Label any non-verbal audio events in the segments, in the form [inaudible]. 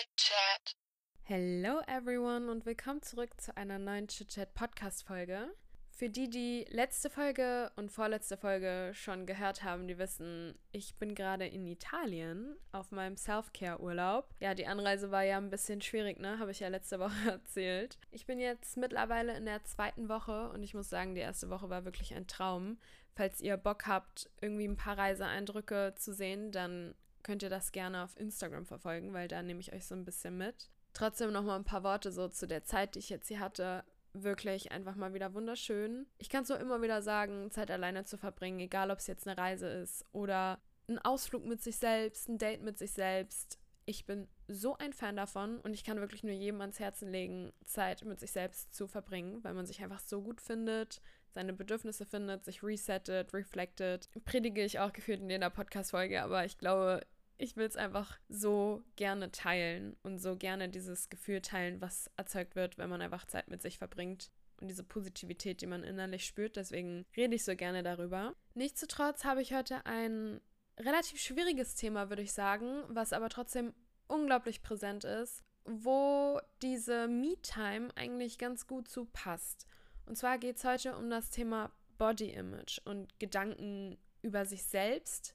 Chit Chat. Hello everyone und willkommen zurück zu einer neuen Chit Chat Podcast Folge. Für die, die letzte Folge und vorletzte Folge schon gehört haben, die wissen, ich bin gerade in Italien auf meinem Self-Care-Urlaub. Ja, die Anreise war ja ein bisschen schwierig, ne? Habe ich ja letzte [laughs] Woche erzählt. Ich bin jetzt mittlerweile in der zweiten Woche und ich muss sagen, die erste Woche war wirklich ein Traum. Falls ihr Bock habt, irgendwie ein paar Reiseeindrücke zu sehen, dann könnt ihr das gerne auf Instagram verfolgen, weil da nehme ich euch so ein bisschen mit. Trotzdem noch mal ein paar Worte so zu der Zeit, die ich jetzt hier hatte wirklich einfach mal wieder wunderschön. Ich kann es nur immer wieder sagen, Zeit alleine zu verbringen, egal ob es jetzt eine Reise ist oder ein Ausflug mit sich selbst, ein Date mit sich selbst. Ich bin so ein Fan davon und ich kann wirklich nur jedem ans Herzen legen, Zeit mit sich selbst zu verbringen, weil man sich einfach so gut findet, seine Bedürfnisse findet, sich resettet, reflected. Predige ich auch gefühlt in jeder Podcast-Folge, aber ich glaube, ich will es einfach so gerne teilen und so gerne dieses Gefühl teilen, was erzeugt wird, wenn man einfach Zeit mit sich verbringt und diese Positivität, die man innerlich spürt. Deswegen rede ich so gerne darüber. Nichtsdestotrotz habe ich heute ein relativ schwieriges Thema, würde ich sagen, was aber trotzdem unglaublich präsent ist, wo diese Me-Time eigentlich ganz gut zu passt. Und zwar geht es heute um das Thema Body Image und Gedanken über sich selbst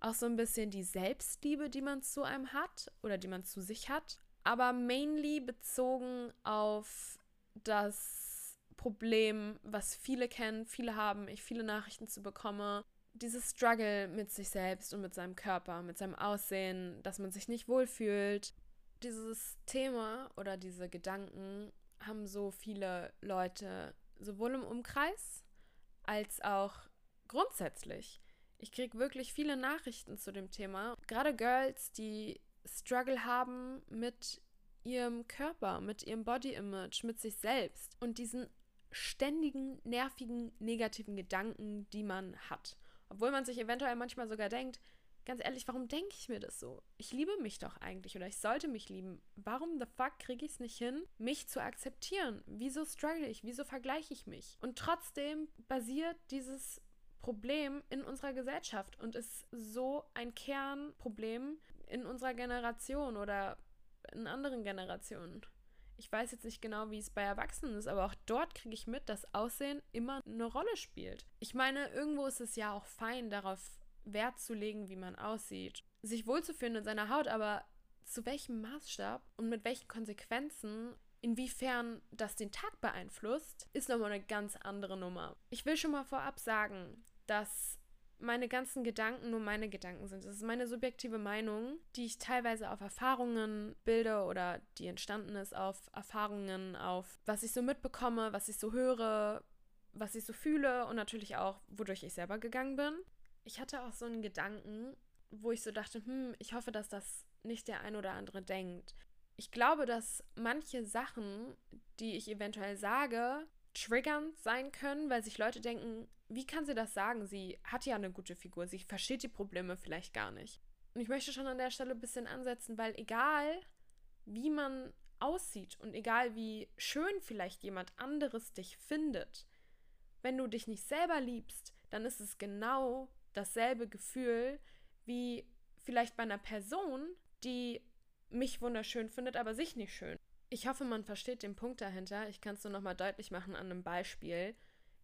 auch so ein bisschen die Selbstliebe, die man zu einem hat oder die man zu sich hat, aber mainly bezogen auf das Problem, was viele kennen, viele haben, ich viele Nachrichten zu bekomme, dieses Struggle mit sich selbst und mit seinem Körper, mit seinem Aussehen, dass man sich nicht wohlfühlt. Dieses Thema oder diese Gedanken haben so viele Leute sowohl im Umkreis als auch grundsätzlich. Ich kriege wirklich viele Nachrichten zu dem Thema. Gerade Girls, die Struggle haben mit ihrem Körper, mit ihrem Body Image, mit sich selbst und diesen ständigen, nervigen, negativen Gedanken, die man hat. Obwohl man sich eventuell manchmal sogar denkt, ganz ehrlich, warum denke ich mir das so? Ich liebe mich doch eigentlich oder ich sollte mich lieben. Warum the fuck kriege ich es nicht hin, mich zu akzeptieren? Wieso struggle ich? Wieso vergleiche ich mich? Und trotzdem basiert dieses Problem in unserer Gesellschaft und ist so ein Kernproblem in unserer Generation oder in anderen Generationen. Ich weiß jetzt nicht genau, wie es bei Erwachsenen ist, aber auch dort kriege ich mit, dass Aussehen immer eine Rolle spielt. Ich meine, irgendwo ist es ja auch fein, darauf Wert zu legen, wie man aussieht, sich wohlzufühlen in seiner Haut, aber zu welchem Maßstab und mit welchen Konsequenzen Inwiefern das den Tag beeinflusst, ist nochmal eine ganz andere Nummer. Ich will schon mal vorab sagen, dass meine ganzen Gedanken nur meine Gedanken sind. Das ist meine subjektive Meinung, die ich teilweise auf Erfahrungen bilde oder die entstanden ist auf Erfahrungen, auf was ich so mitbekomme, was ich so höre, was ich so fühle und natürlich auch, wodurch ich selber gegangen bin. Ich hatte auch so einen Gedanken, wo ich so dachte, hm, ich hoffe, dass das nicht der ein oder andere denkt ich glaube, dass manche Sachen, die ich eventuell sage, triggernd sein können, weil sich Leute denken, wie kann sie das sagen? Sie hat ja eine gute Figur, sie versteht die Probleme vielleicht gar nicht. Und ich möchte schon an der Stelle ein bisschen ansetzen, weil egal, wie man aussieht und egal, wie schön vielleicht jemand anderes dich findet, wenn du dich nicht selber liebst, dann ist es genau dasselbe Gefühl wie vielleicht bei einer Person, die mich wunderschön findet, aber sich nicht schön. Ich hoffe, man versteht den Punkt dahinter. Ich kann es nur nochmal deutlich machen an einem Beispiel.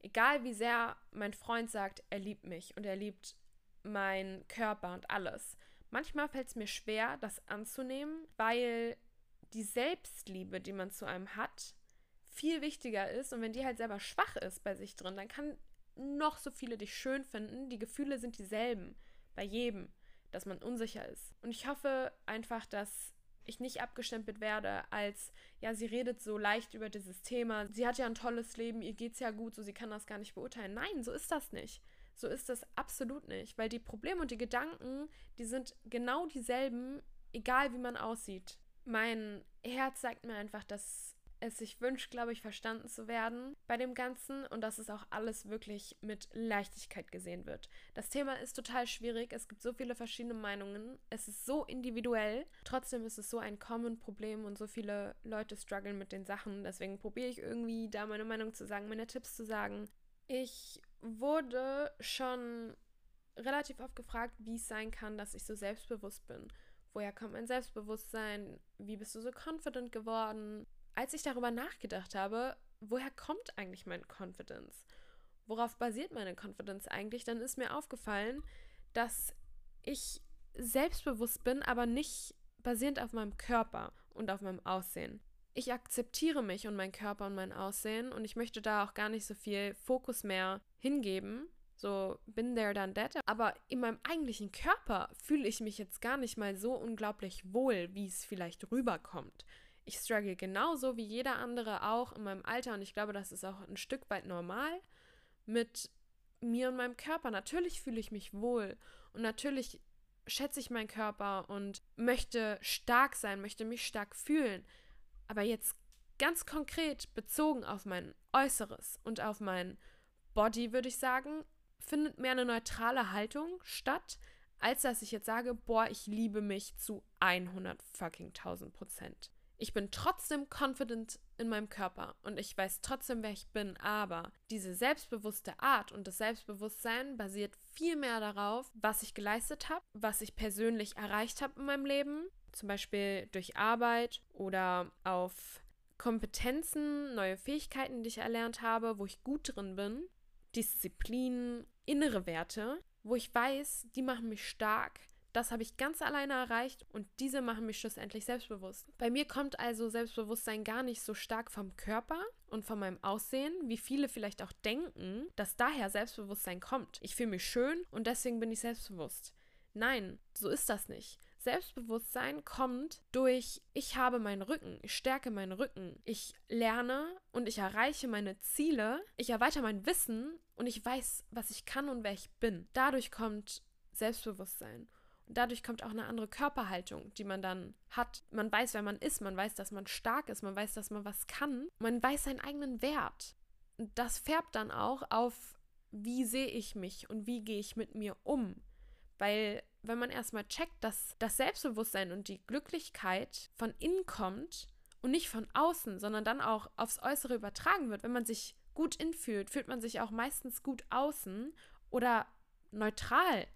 Egal wie sehr mein Freund sagt, er liebt mich und er liebt meinen Körper und alles. Manchmal fällt es mir schwer, das anzunehmen, weil die Selbstliebe, die man zu einem hat, viel wichtiger ist. Und wenn die halt selber schwach ist bei sich drin, dann kann noch so viele dich schön finden. Die Gefühle sind dieselben bei jedem dass man unsicher ist. Und ich hoffe einfach, dass ich nicht abgestempelt werde als, ja, sie redet so leicht über dieses Thema, sie hat ja ein tolles Leben, ihr geht's ja gut, so sie kann das gar nicht beurteilen. Nein, so ist das nicht. So ist das absolut nicht, weil die Probleme und die Gedanken, die sind genau dieselben, egal wie man aussieht. Mein Herz sagt mir einfach, dass es sich wünscht, glaube ich, verstanden zu werden bei dem Ganzen und dass es auch alles wirklich mit Leichtigkeit gesehen wird. Das Thema ist total schwierig, es gibt so viele verschiedene Meinungen, es ist so individuell, trotzdem ist es so ein common Problem und so viele Leute strugglen mit den Sachen, deswegen probiere ich irgendwie da meine Meinung zu sagen, meine Tipps zu sagen. Ich wurde schon relativ oft gefragt, wie es sein kann, dass ich so selbstbewusst bin Woher kommt mein Selbstbewusstsein? Wie bist du so confident geworden? Als ich darüber nachgedacht habe, woher kommt eigentlich mein Confidence? Worauf basiert meine Confidence eigentlich? Dann ist mir aufgefallen, dass ich selbstbewusst bin, aber nicht basierend auf meinem Körper und auf meinem Aussehen. Ich akzeptiere mich und meinen Körper und mein Aussehen und ich möchte da auch gar nicht so viel Fokus mehr hingeben. So, bin there, done that. Aber in meinem eigentlichen Körper fühle ich mich jetzt gar nicht mal so unglaublich wohl, wie es vielleicht rüberkommt. Ich struggle genauso wie jeder andere auch in meinem Alter und ich glaube, das ist auch ein Stück weit normal mit mir und meinem Körper. Natürlich fühle ich mich wohl und natürlich schätze ich meinen Körper und möchte stark sein, möchte mich stark fühlen. Aber jetzt ganz konkret bezogen auf mein Äußeres und auf mein Body, würde ich sagen, findet mehr eine neutrale Haltung statt, als dass ich jetzt sage, boah, ich liebe mich zu 100 fucking 1000 Prozent. Ich bin trotzdem confident in meinem Körper und ich weiß trotzdem, wer ich bin, aber diese selbstbewusste Art und das Selbstbewusstsein basiert viel mehr darauf, was ich geleistet habe, was ich persönlich erreicht habe in meinem Leben, zum Beispiel durch Arbeit oder auf Kompetenzen, neue Fähigkeiten, die ich erlernt habe, wo ich gut drin bin, Disziplin, innere Werte, wo ich weiß, die machen mich stark, das habe ich ganz alleine erreicht und diese machen mich schlussendlich selbstbewusst. Bei mir kommt also Selbstbewusstsein gar nicht so stark vom Körper und von meinem Aussehen, wie viele vielleicht auch denken, dass daher Selbstbewusstsein kommt. Ich fühle mich schön und deswegen bin ich selbstbewusst. Nein, so ist das nicht. Selbstbewusstsein kommt durch, ich habe meinen Rücken, ich stärke meinen Rücken, ich lerne und ich erreiche meine Ziele, ich erweitere mein Wissen und ich weiß, was ich kann und wer ich bin. Dadurch kommt Selbstbewusstsein. Und dadurch kommt auch eine andere Körperhaltung, die man dann hat. Man weiß, wer man ist, man weiß, dass man stark ist, man weiß, dass man was kann, man weiß seinen eigenen Wert. Und das färbt dann auch auf, wie sehe ich mich und wie gehe ich mit mir um. Weil wenn man erstmal checkt, dass das Selbstbewusstsein und die Glücklichkeit von innen kommt und nicht von außen, sondern dann auch aufs Äußere übertragen wird, wenn man sich gut infühlt, fühlt man sich auch meistens gut außen oder neutral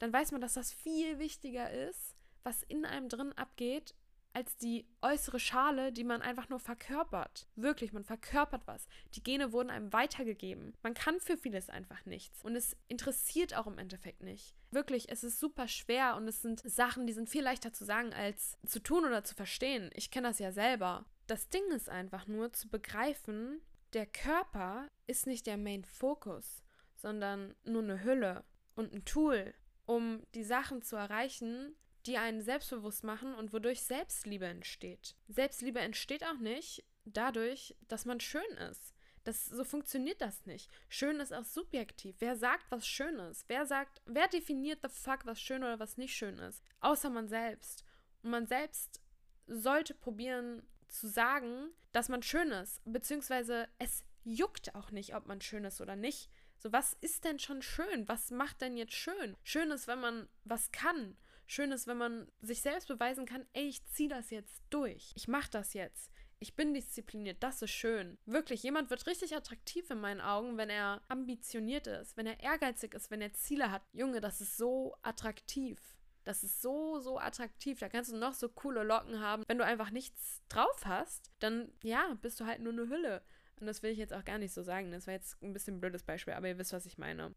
dann weiß man, dass das viel wichtiger ist, was in einem drin abgeht, als die äußere Schale, die man einfach nur verkörpert. Wirklich, man verkörpert was. Die Gene wurden einem weitergegeben. Man kann für vieles einfach nichts. Und es interessiert auch im Endeffekt nicht. Wirklich, es ist super schwer und es sind Sachen, die sind viel leichter zu sagen als zu tun oder zu verstehen. Ich kenne das ja selber. Das Ding ist einfach nur zu begreifen, der Körper ist nicht der Main Focus, sondern nur eine Hülle und ein Tool um die Sachen zu erreichen, die einen selbstbewusst machen und wodurch Selbstliebe entsteht. Selbstliebe entsteht auch nicht dadurch, dass man schön ist. Das, so funktioniert das nicht. Schön ist auch subjektiv. Wer sagt, was schön ist? Wer sagt, wer definiert the fuck, was schön oder was nicht schön ist? Außer man selbst. Und man selbst sollte probieren zu sagen, dass man schön ist. Beziehungsweise es juckt auch nicht, ob man schön ist oder nicht. So, was ist denn schon schön? Was macht denn jetzt schön? Schön ist, wenn man was kann. Schön ist, wenn man sich selbst beweisen kann, ey, ich ziehe das jetzt durch. Ich mache das jetzt. Ich bin diszipliniert, das ist schön. Wirklich, jemand wird richtig attraktiv in meinen Augen, wenn er ambitioniert ist, wenn er ehrgeizig ist, wenn er Ziele hat. Junge, das ist so attraktiv. Das ist so, so attraktiv. Da kannst du noch so coole Locken haben. Wenn du einfach nichts drauf hast, dann ja, bist du halt nur eine Hülle. Und das will ich jetzt auch gar nicht so sagen. Das war jetzt ein bisschen ein blödes Beispiel, aber ihr wisst, was ich meine.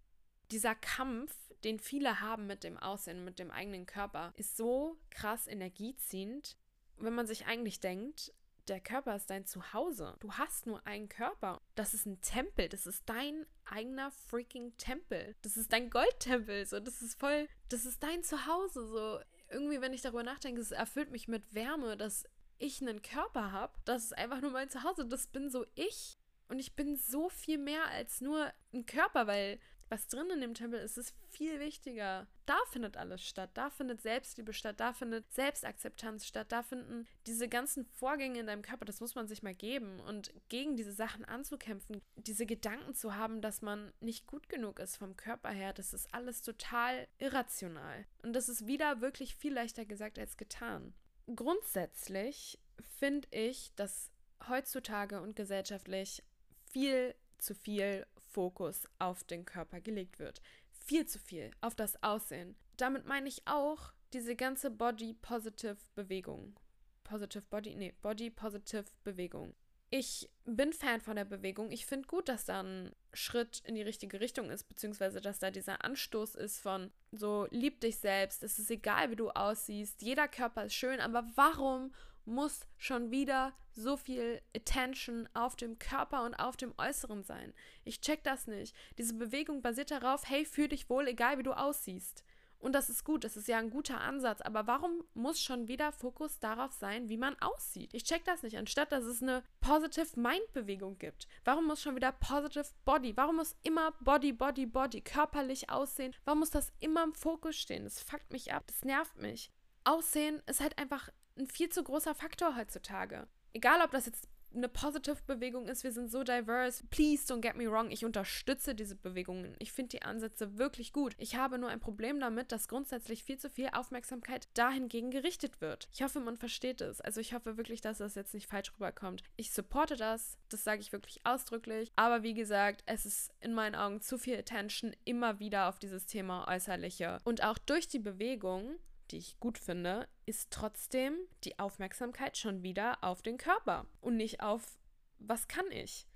Dieser Kampf, den viele haben mit dem Aussehen, mit dem eigenen Körper, ist so krass energieziehend, wenn man sich eigentlich denkt, der Körper ist dein Zuhause. Du hast nur einen Körper. Das ist ein Tempel. Das ist dein eigener freaking Tempel. Das ist dein Goldtempel. So, das ist voll. Das ist dein Zuhause. So, irgendwie, wenn ich darüber nachdenke, es erfüllt mich mit Wärme, dass ich einen Körper habe, das ist einfach nur mein Zuhause. Das bin so ich. Und ich bin so viel mehr als nur ein Körper, weil was drin in dem Tempel ist, ist viel wichtiger. Da findet alles statt. Da findet Selbstliebe statt. Da findet Selbstakzeptanz statt. Da finden diese ganzen Vorgänge in deinem Körper, das muss man sich mal geben. Und gegen diese Sachen anzukämpfen, diese Gedanken zu haben, dass man nicht gut genug ist vom Körper her, das ist alles total irrational. Und das ist wieder wirklich viel leichter gesagt als getan grundsätzlich finde ich, dass heutzutage und gesellschaftlich viel zu viel Fokus auf den Körper gelegt wird. Viel zu viel auf das Aussehen. Damit meine ich auch diese ganze Body Positive Bewegung. Positive Body, nee, Body Positive Bewegung. Ich bin Fan von der Bewegung. Ich finde gut, dass da ein Schritt in die richtige Richtung ist, beziehungsweise dass da dieser Anstoß ist von so, lieb dich selbst, es ist egal, wie du aussiehst, jeder Körper ist schön, aber warum muss schon wieder so viel Attention auf dem Körper und auf dem Äußeren sein? Ich check das nicht. Diese Bewegung basiert darauf, hey, fühl dich wohl, egal wie du aussiehst. Und das ist gut, das ist ja ein guter Ansatz. Aber warum muss schon wieder Fokus darauf sein, wie man aussieht? Ich check das nicht. Anstatt dass es eine Positive Mind-Bewegung gibt. Warum muss schon wieder Positive Body? Warum muss immer Body, Body, Body körperlich aussehen? Warum muss das immer im Fokus stehen? Das fuckt mich ab. Das nervt mich. Aussehen ist halt einfach ein viel zu großer Faktor heutzutage. Egal, ob das jetzt eine Positive-Bewegung ist. Wir sind so diverse. Please don't get me wrong. Ich unterstütze diese Bewegungen. Ich finde die Ansätze wirklich gut. Ich habe nur ein Problem damit, dass grundsätzlich viel zu viel Aufmerksamkeit dahingegen gerichtet wird. Ich hoffe, man versteht es. Also ich hoffe wirklich, dass das jetzt nicht falsch rüberkommt. Ich supporte das. Das sage ich wirklich ausdrücklich. Aber wie gesagt, es ist in meinen Augen zu viel Attention immer wieder auf dieses Thema äußerliche. Und auch durch die Bewegung die ich gut finde, ist trotzdem die Aufmerksamkeit schon wieder auf den Körper und nicht auf, was kann ich?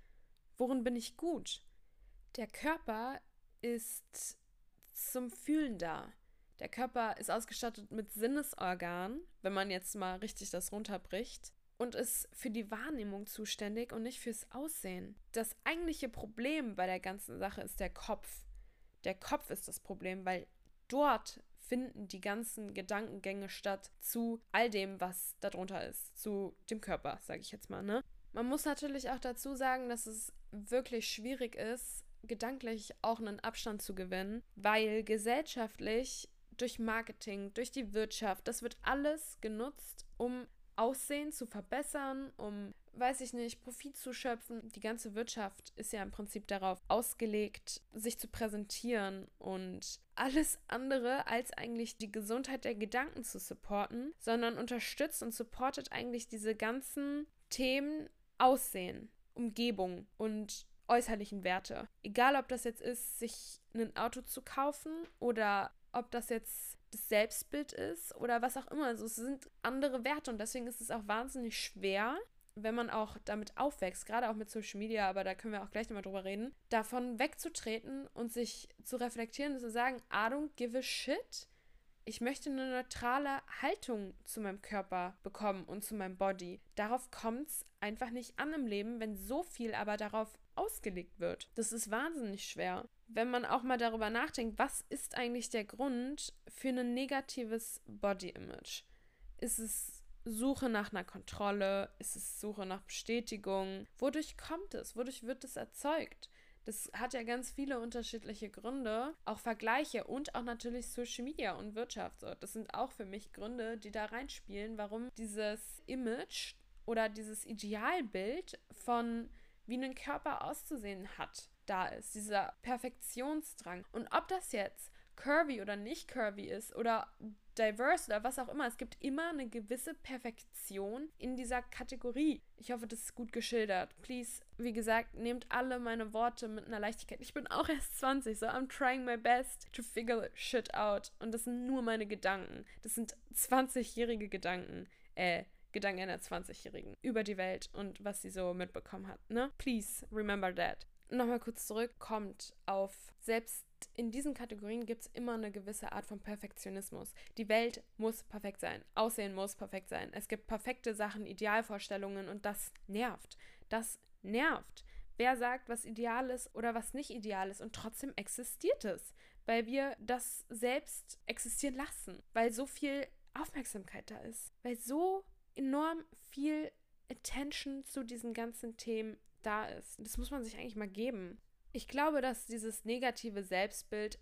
Worin bin ich gut? Der Körper ist zum Fühlen da. Der Körper ist ausgestattet mit Sinnesorganen, wenn man jetzt mal richtig das runterbricht, und ist für die Wahrnehmung zuständig und nicht fürs Aussehen. Das eigentliche Problem bei der ganzen Sache ist der Kopf. Der Kopf ist das Problem, weil dort finden die ganzen Gedankengänge statt zu all dem, was darunter ist, zu dem Körper, sage ich jetzt mal, ne? Man muss natürlich auch dazu sagen, dass es wirklich schwierig ist, gedanklich auch einen Abstand zu gewinnen, weil gesellschaftlich durch Marketing, durch die Wirtschaft, das wird alles genutzt, um Aussehen zu verbessern, um weiß ich nicht, Profit zu schöpfen. Die ganze Wirtschaft ist ja im Prinzip darauf ausgelegt, sich zu präsentieren und alles andere als eigentlich die Gesundheit der Gedanken zu supporten, sondern unterstützt und supportet eigentlich diese ganzen Themen Aussehen, Umgebung und äußerlichen Werte. Egal, ob das jetzt ist, sich ein Auto zu kaufen oder ob das jetzt das Selbstbild ist oder was auch immer. Also es sind andere Werte und deswegen ist es auch wahnsinnig schwer, wenn man auch damit aufwächst, gerade auch mit Social Media, aber da können wir auch gleich nochmal drüber reden, davon wegzutreten und sich zu reflektieren und zu sagen, I don't give a shit. Ich möchte eine neutrale Haltung zu meinem Körper bekommen und zu meinem Body. Darauf kommt es einfach nicht an im Leben, wenn so viel aber darauf ausgelegt wird. Das ist wahnsinnig schwer. Wenn man auch mal darüber nachdenkt, was ist eigentlich der Grund für ein negatives Body Image? Ist es Suche nach einer Kontrolle? Ist es Suche nach Bestätigung? Wodurch kommt es? Wodurch wird es erzeugt? Das hat ja ganz viele unterschiedliche Gründe, auch Vergleiche und auch natürlich Social Media und Wirtschaft. Das sind auch für mich Gründe, die da reinspielen, warum dieses Image oder dieses Idealbild von wie ein Körper auszusehen hat, da ist. Dieser Perfektionsdrang. Und ob das jetzt curvy oder nicht curvy ist oder diverse oder was auch immer. Es gibt immer eine gewisse Perfektion in dieser Kategorie. Ich hoffe, das ist gut geschildert. Please, wie gesagt, nehmt alle meine Worte mit einer Leichtigkeit. Ich bin auch erst 20, so I'm trying my best to figure shit out. Und das sind nur meine Gedanken. Das sind 20-jährige Gedanken. Äh, Gedanken einer 20-Jährigen über die Welt und was sie so mitbekommen hat. Ne? Please remember that. Nochmal kurz zurück, kommt auf selbst in diesen Kategorien gibt es immer eine gewisse Art von Perfektionismus. Die Welt muss perfekt sein. Aussehen muss perfekt sein. Es gibt perfekte Sachen, Idealvorstellungen und das nervt. Das nervt. Wer sagt, was ideal ist oder was nicht ideal ist und trotzdem existiert es, weil wir das selbst existieren lassen, weil so viel Aufmerksamkeit da ist, weil so enorm viel Attention zu diesen ganzen Themen da ist. Das muss man sich eigentlich mal geben. Ich glaube, dass dieses negative Selbstbild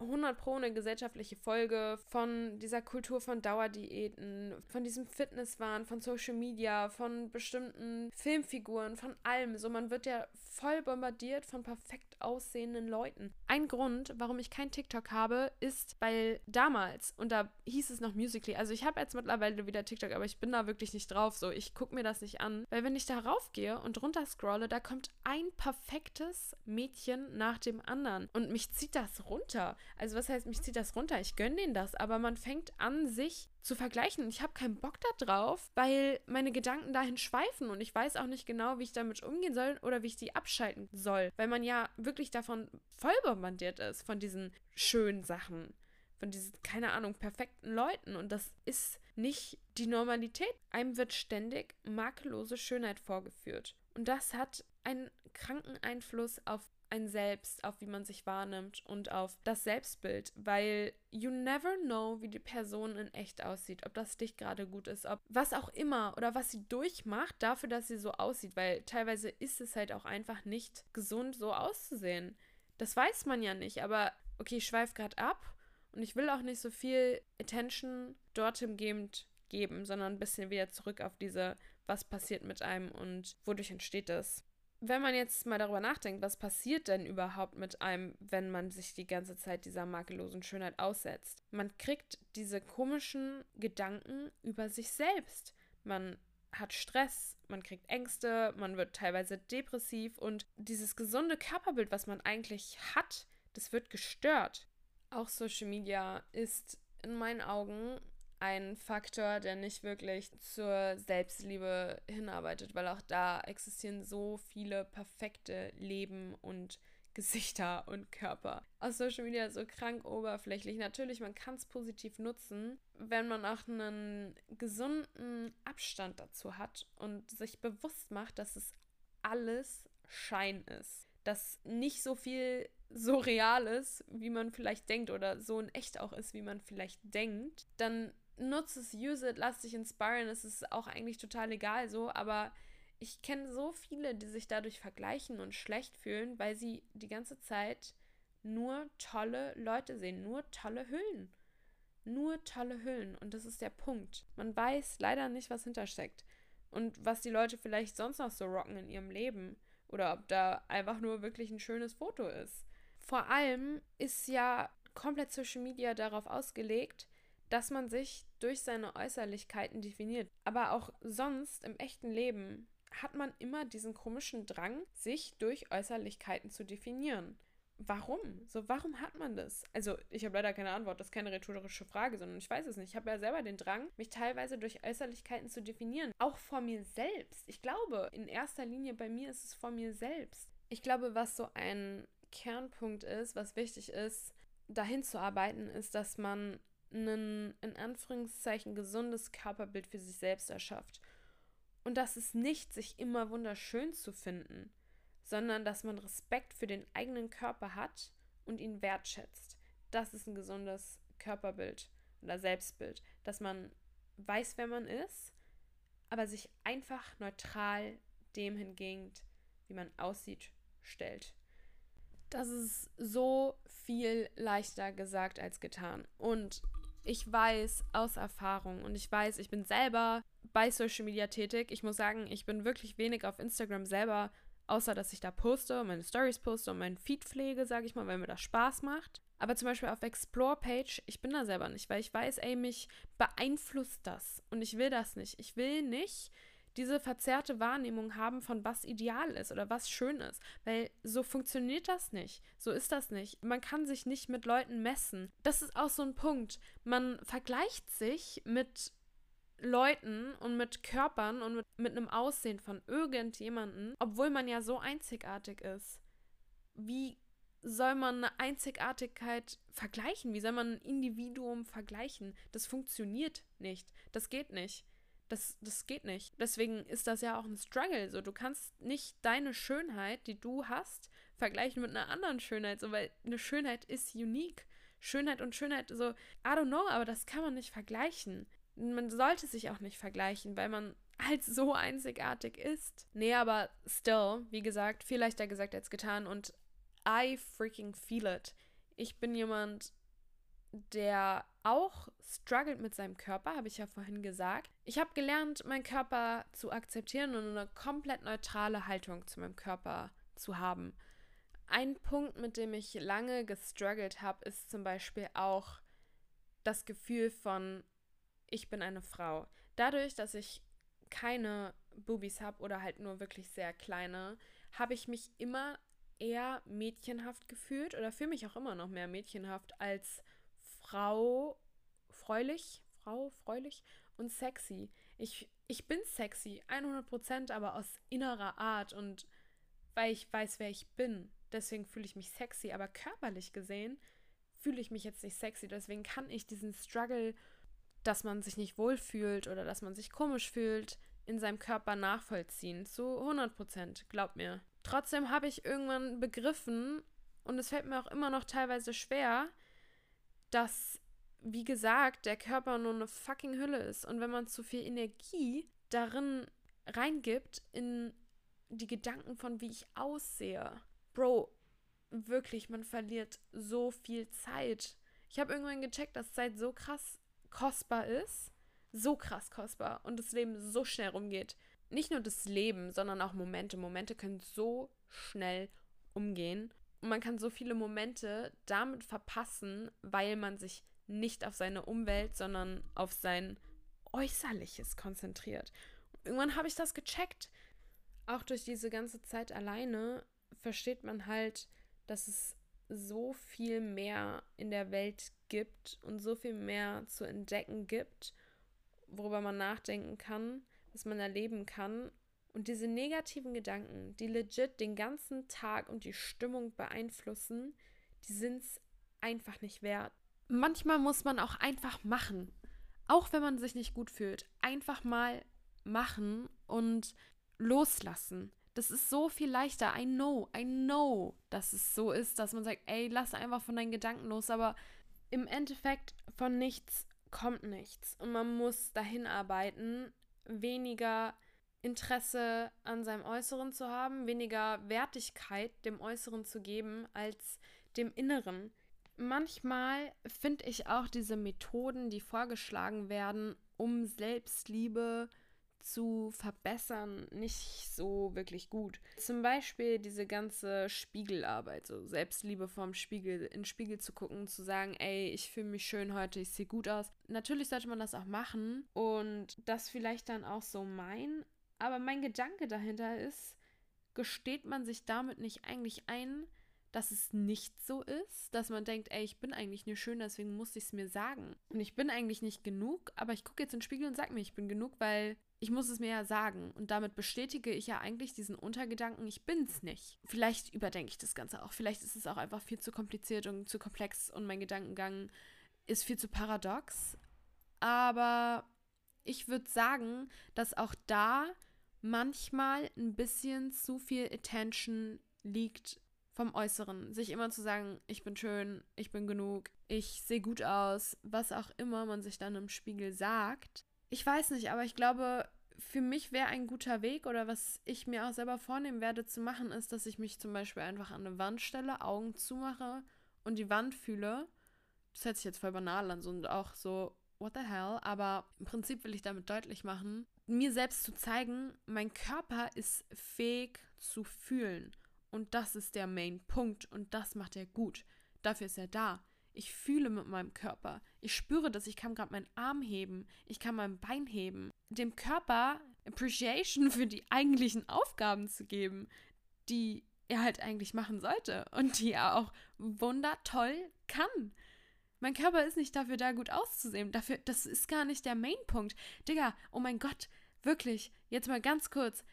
100 pro eine gesellschaftliche Folge von dieser Kultur von Dauerdiäten, von diesem Fitnesswahn, von Social Media, von bestimmten Filmfiguren, von allem. So, man wird ja voll bombardiert von perfekt aussehenden Leuten. Ein Grund, warum ich kein TikTok habe, ist, weil damals, und da hieß es noch Musically, also ich habe jetzt mittlerweile wieder TikTok, aber ich bin da wirklich nicht drauf, so, ich gucke mir das nicht an, weil wenn ich da raufgehe und runter scrolle, da kommt ein perfektes Mädchen nach dem anderen und mich zieht das runter. Also was heißt, mich zieht das runter? Ich gönne denen das, aber man fängt an, sich zu vergleichen. Ich habe keinen Bock darauf, weil meine Gedanken dahin schweifen und ich weiß auch nicht genau, wie ich damit umgehen soll oder wie ich die abschalten soll, weil man ja wirklich davon voll bombardiert ist, von diesen schönen Sachen von diesen, keine Ahnung, perfekten Leuten. Und das ist nicht die Normalität. Einem wird ständig makellose Schönheit vorgeführt. Und das hat einen kranken Einfluss auf ein Selbst, auf wie man sich wahrnimmt und auf das Selbstbild, weil you never know, wie die Person in echt aussieht, ob das dich gerade gut ist, ob was auch immer oder was sie durchmacht dafür, dass sie so aussieht, weil teilweise ist es halt auch einfach nicht gesund, so auszusehen. Das weiß man ja nicht, aber okay, ich schweife gerade ab und ich will auch nicht so viel Attention dorthin geben, sondern ein bisschen wieder zurück auf diese, was passiert mit einem und wodurch entsteht das. Wenn man jetzt mal darüber nachdenkt, was passiert denn überhaupt mit einem, wenn man sich die ganze Zeit dieser makellosen Schönheit aussetzt? Man kriegt diese komischen Gedanken über sich selbst. Man hat Stress, man kriegt Ängste, man wird teilweise depressiv und dieses gesunde Körperbild, was man eigentlich hat, das wird gestört. Auch Social Media ist in meinen Augen ein Faktor, der nicht wirklich zur Selbstliebe hinarbeitet, weil auch da existieren so viele perfekte Leben und Gesichter und Körper. Aus Social Media so krank oberflächlich. Natürlich, man kann es positiv nutzen, wenn man auch einen gesunden Abstand dazu hat und sich bewusst macht, dass es alles Schein ist. Dass nicht so viel so real ist, wie man vielleicht denkt, oder so in echt auch ist, wie man vielleicht denkt, dann nutze es, use it, lass dich inspirieren. Es ist auch eigentlich total egal so, aber ich kenne so viele, die sich dadurch vergleichen und schlecht fühlen, weil sie die ganze Zeit nur tolle Leute sehen, nur tolle Hüllen. Nur tolle Hüllen. Und das ist der Punkt. Man weiß leider nicht, was hintersteckt. Und was die Leute vielleicht sonst noch so rocken in ihrem Leben. Oder ob da einfach nur wirklich ein schönes Foto ist. Vor allem ist ja komplett Social Media darauf ausgelegt, dass man sich durch seine Äußerlichkeiten definiert. Aber auch sonst im echten Leben hat man immer diesen komischen Drang, sich durch Äußerlichkeiten zu definieren. Warum? So, warum hat man das? Also, ich habe leider keine Antwort, das ist keine rhetorische Frage, sondern ich weiß es nicht. Ich habe ja selber den Drang, mich teilweise durch Äußerlichkeiten zu definieren. Auch vor mir selbst. Ich glaube, in erster Linie bei mir ist es vor mir selbst. Ich glaube, was so ein Kernpunkt ist, was wichtig ist, dahin zu arbeiten, ist, dass man ein in Anführungszeichen gesundes Körperbild für sich selbst erschafft. Und das ist nicht, sich immer wunderschön zu finden, sondern dass man Respekt für den eigenen Körper hat und ihn wertschätzt. Das ist ein gesundes Körperbild oder Selbstbild, dass man weiß, wer man ist, aber sich einfach neutral dem hingegen, wie man aussieht, stellt. Das ist so viel leichter gesagt als getan. Und ich weiß aus Erfahrung und ich weiß, ich bin selber bei Social Media tätig. Ich muss sagen, ich bin wirklich wenig auf Instagram selber, außer dass ich da poste, meine Stories poste und meinen Feed pflege, sage ich mal, weil mir das Spaß macht. Aber zum Beispiel auf Explore-Page, ich bin da selber nicht, weil ich weiß, ey, mich beeinflusst das. Und ich will das nicht. Ich will nicht diese verzerrte Wahrnehmung haben von was ideal ist oder was schön ist. Weil so funktioniert das nicht. So ist das nicht. Man kann sich nicht mit Leuten messen. Das ist auch so ein Punkt. Man vergleicht sich mit Leuten und mit Körpern und mit, mit einem Aussehen von irgendjemanden, obwohl man ja so einzigartig ist. Wie soll man eine Einzigartigkeit vergleichen? Wie soll man ein Individuum vergleichen? Das funktioniert nicht. Das geht nicht. Das, das geht nicht. Deswegen ist das ja auch ein Struggle. So, du kannst nicht deine Schönheit, die du hast, vergleichen mit einer anderen Schönheit, so, weil eine Schönheit ist unique. Schönheit und Schönheit, so, I don't know, aber das kann man nicht vergleichen. Man sollte sich auch nicht vergleichen, weil man halt so einzigartig ist. Nee, aber still, wie gesagt, viel leichter gesagt als getan und I freaking feel it. Ich bin jemand, der auch struggelt mit seinem Körper, habe ich ja vorhin gesagt. Ich habe gelernt, meinen Körper zu akzeptieren und eine komplett neutrale Haltung zu meinem Körper zu haben. Ein Punkt, mit dem ich lange gestruggelt habe, ist zum Beispiel auch das Gefühl von, ich bin eine Frau. Dadurch, dass ich keine Boobies habe oder halt nur wirklich sehr kleine, habe ich mich immer eher mädchenhaft gefühlt oder fühle mich auch immer noch mehr mädchenhaft als Frau, freulich, Frau, freulich und sexy. Ich, ich bin sexy, 100%, aber aus innerer Art und weil ich weiß, wer ich bin. Deswegen fühle ich mich sexy, aber körperlich gesehen fühle ich mich jetzt nicht sexy. Deswegen kann ich diesen Struggle, dass man sich nicht wohlfühlt oder dass man sich komisch fühlt, in seinem Körper nachvollziehen. Zu 100 Prozent, glaub mir. Trotzdem habe ich irgendwann begriffen, und es fällt mir auch immer noch teilweise schwer, dass, wie gesagt, der Körper nur eine fucking Hülle ist. Und wenn man zu viel Energie darin reingibt, in die Gedanken von, wie ich aussehe, Bro, wirklich, man verliert so viel Zeit. Ich habe irgendwann gecheckt, dass Zeit so krass kostbar ist, so krass kostbar und das Leben so schnell rumgeht. Nicht nur das Leben, sondern auch Momente. Momente können so schnell umgehen und man kann so viele Momente damit verpassen, weil man sich nicht auf seine Umwelt, sondern auf sein Äußerliches konzentriert. Und irgendwann habe ich das gecheckt. Auch durch diese ganze Zeit alleine versteht man halt, dass es so viel mehr in der Welt gibt und so viel mehr zu entdecken gibt, worüber man nachdenken kann, was man erleben kann. Und diese negativen Gedanken, die legit den ganzen Tag und die Stimmung beeinflussen, die sind es einfach nicht wert. Manchmal muss man auch einfach machen. Auch wenn man sich nicht gut fühlt. Einfach mal machen und loslassen. Das ist so viel leichter. I know, I know, dass es so ist, dass man sagt, ey, lass einfach von deinen Gedanken los. Aber im Endeffekt von nichts kommt nichts. Und man muss dahin arbeiten, weniger Interesse an seinem Äußeren zu haben, weniger Wertigkeit dem Äußeren zu geben als dem Inneren. Manchmal finde ich auch diese Methoden, die vorgeschlagen werden, um Selbstliebe zu verbessern nicht so wirklich gut. Zum Beispiel diese ganze Spiegelarbeit, so Selbstliebe vorm Spiegel, in den Spiegel zu gucken, zu sagen, ey, ich fühle mich schön heute, ich sehe gut aus. Natürlich sollte man das auch machen und das vielleicht dann auch so meinen, aber mein Gedanke dahinter ist, gesteht man sich damit nicht eigentlich ein, dass es nicht so ist, dass man denkt, ey, ich bin eigentlich nur schön, deswegen muss ich es mir sagen. Und ich bin eigentlich nicht genug, aber ich gucke jetzt in den Spiegel und sage mir, ich bin genug, weil ich muss es mir ja sagen. Und damit bestätige ich ja eigentlich diesen Untergedanken, ich bin's nicht. Vielleicht überdenke ich das Ganze auch. Vielleicht ist es auch einfach viel zu kompliziert und zu komplex und mein Gedankengang ist viel zu paradox. Aber ich würde sagen, dass auch da manchmal ein bisschen zu viel Attention liegt vom Äußeren. Sich immer zu sagen, ich bin schön, ich bin genug, ich sehe gut aus, was auch immer man sich dann im Spiegel sagt ich weiß nicht, aber ich glaube, für mich wäre ein guter Weg oder was ich mir auch selber vornehmen werde zu machen, ist, dass ich mich zum Beispiel einfach an eine Wand stelle, Augen zumache und die Wand fühle. Das hört sich jetzt voll banal an und auch so, what the hell? Aber im Prinzip will ich damit deutlich machen, mir selbst zu zeigen, mein Körper ist fähig zu fühlen. Und das ist der Main Punkt und das macht er gut. Dafür ist er da. Ich fühle mit meinem Körper. Ich spüre dass Ich kann gerade meinen Arm heben. Ich kann mein Bein heben. Dem Körper Appreciation für die eigentlichen Aufgaben zu geben, die er halt eigentlich machen sollte und die er auch wundertoll kann. Mein Körper ist nicht dafür da, gut auszusehen. Dafür, das ist gar nicht der Mainpunkt. Digga, oh mein Gott, wirklich, jetzt mal ganz kurz.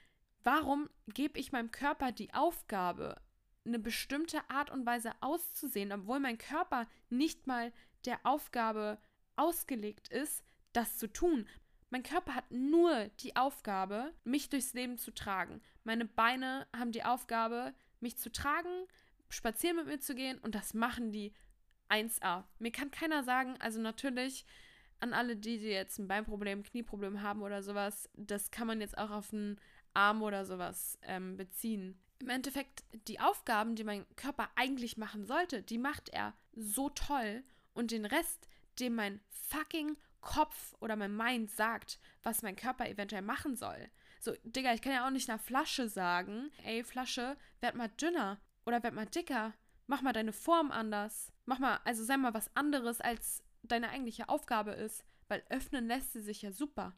Warum gebe ich meinem Körper die Aufgabe, eine bestimmte Art und Weise auszusehen, obwohl mein Körper nicht mal der Aufgabe ausgelegt ist, das zu tun. Mein Körper hat nur die Aufgabe, mich durchs Leben zu tragen. Meine Beine haben die Aufgabe, mich zu tragen, spazieren mit mir zu gehen und das machen die 1a. Mir kann keiner sagen, also natürlich an alle, die, die jetzt ein Beinproblem, Knieproblem haben oder sowas, das kann man jetzt auch auf einen Arm oder sowas ähm, beziehen im Endeffekt die Aufgaben, die mein Körper eigentlich machen sollte, die macht er so toll und den Rest, dem mein fucking Kopf oder mein Mind sagt, was mein Körper eventuell machen soll. So, Digga, ich kann ja auch nicht einer Flasche sagen, ey, Flasche, werd mal dünner oder werd mal dicker. Mach mal deine Form anders. Mach mal, also sei mal was anderes, als deine eigentliche Aufgabe ist. Weil öffnen lässt sie sich ja super.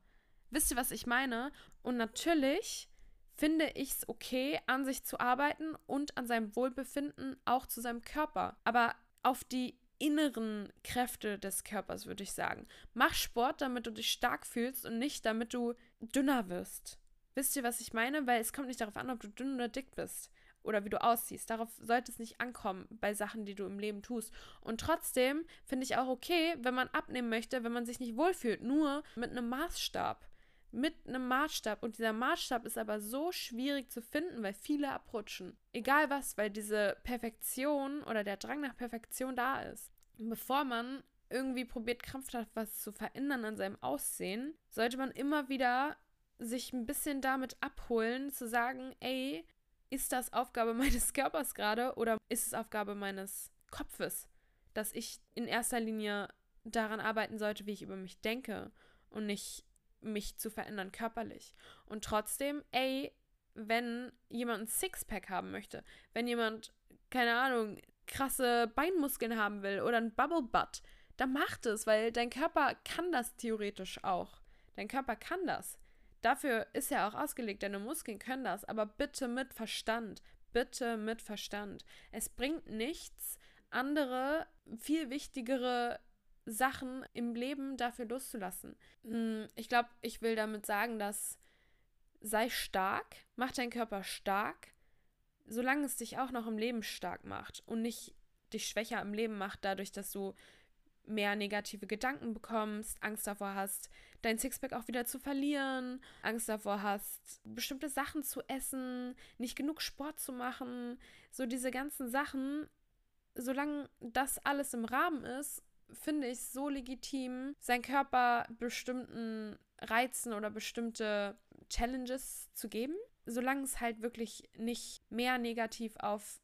Wisst ihr, was ich meine? Und natürlich finde ich es okay, an sich zu arbeiten und an seinem Wohlbefinden, auch zu seinem Körper. Aber auf die inneren Kräfte des Körpers, würde ich sagen. Mach Sport, damit du dich stark fühlst und nicht, damit du dünner wirst. Wisst ihr, was ich meine? Weil es kommt nicht darauf an, ob du dünn oder dick bist oder wie du aussiehst. Darauf sollte es nicht ankommen bei Sachen, die du im Leben tust. Und trotzdem finde ich auch okay, wenn man abnehmen möchte, wenn man sich nicht wohlfühlt, nur mit einem Maßstab. Mit einem Maßstab. Und dieser Maßstab ist aber so schwierig zu finden, weil viele abrutschen. Egal was, weil diese Perfektion oder der Drang nach Perfektion da ist. Bevor man irgendwie probiert, krampfhaft was zu verändern an seinem Aussehen, sollte man immer wieder sich ein bisschen damit abholen, zu sagen, ey, ist das Aufgabe [laughs] meines Körpers gerade oder ist es Aufgabe meines Kopfes, dass ich in erster Linie daran arbeiten sollte, wie ich über mich denke und nicht mich zu verändern körperlich. Und trotzdem, ey, wenn jemand ein Sixpack haben möchte, wenn jemand, keine Ahnung, krasse Beinmuskeln haben will oder ein Bubble Butt, dann macht es, weil dein Körper kann das theoretisch auch. Dein Körper kann das. Dafür ist er auch ausgelegt, deine Muskeln können das, aber bitte mit Verstand. Bitte mit Verstand. Es bringt nichts, andere, viel wichtigere Sachen im Leben dafür loszulassen. Hm, ich glaube, ich will damit sagen, dass sei stark, mach deinen Körper stark, solange es dich auch noch im Leben stark macht und nicht dich schwächer im Leben macht, dadurch, dass du mehr negative Gedanken bekommst, Angst davor hast, dein Sixpack auch wieder zu verlieren, Angst davor hast, bestimmte Sachen zu essen, nicht genug Sport zu machen, so diese ganzen Sachen, solange das alles im Rahmen ist, finde ich so legitim, seinen Körper bestimmten Reizen oder bestimmte Challenges zu geben, solange es halt wirklich nicht mehr negativ auf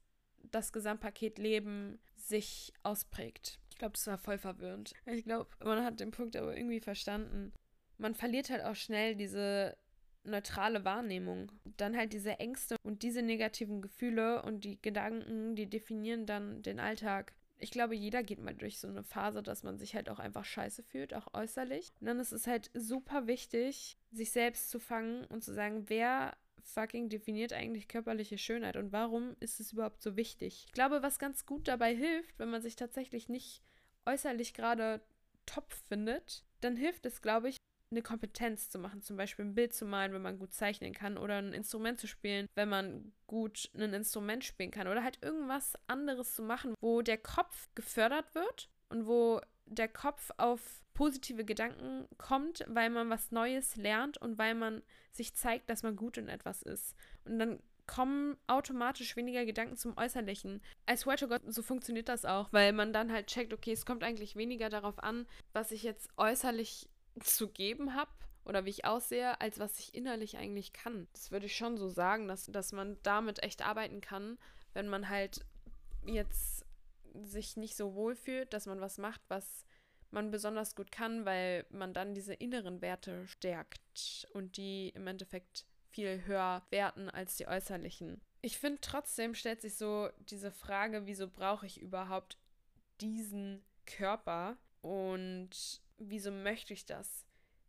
das Gesamtpaket Leben sich ausprägt. Ich glaube, das war voll verwirrend. Ich glaube, man hat den Punkt aber irgendwie verstanden. Man verliert halt auch schnell diese neutrale Wahrnehmung. Dann halt diese Ängste und diese negativen Gefühle und die Gedanken, die definieren dann den Alltag. Ich glaube, jeder geht mal durch so eine Phase, dass man sich halt auch einfach scheiße fühlt, auch äußerlich. Und dann ist es halt super wichtig, sich selbst zu fangen und zu sagen, wer fucking definiert eigentlich körperliche Schönheit und warum ist es überhaupt so wichtig? Ich glaube, was ganz gut dabei hilft, wenn man sich tatsächlich nicht äußerlich gerade top findet, dann hilft es, glaube ich, eine Kompetenz zu machen, zum Beispiel ein Bild zu malen, wenn man gut zeichnen kann, oder ein Instrument zu spielen, wenn man gut ein Instrument spielen kann, oder halt irgendwas anderes zu machen, wo der Kopf gefördert wird und wo der Kopf auf positive Gedanken kommt, weil man was Neues lernt und weil man sich zeigt, dass man gut in etwas ist. Und dann kommen automatisch weniger Gedanken zum Äußerlichen. I swear to God, so funktioniert das auch, weil man dann halt checkt, okay, es kommt eigentlich weniger darauf an, was ich jetzt äußerlich zu geben habe oder wie ich aussehe, als was ich innerlich eigentlich kann. Das würde ich schon so sagen, dass, dass man damit echt arbeiten kann, wenn man halt jetzt sich nicht so wohl fühlt, dass man was macht, was man besonders gut kann, weil man dann diese inneren Werte stärkt und die im Endeffekt viel höher werten als die äußerlichen. Ich finde trotzdem stellt sich so diese Frage, wieso brauche ich überhaupt diesen Körper und wieso möchte ich das?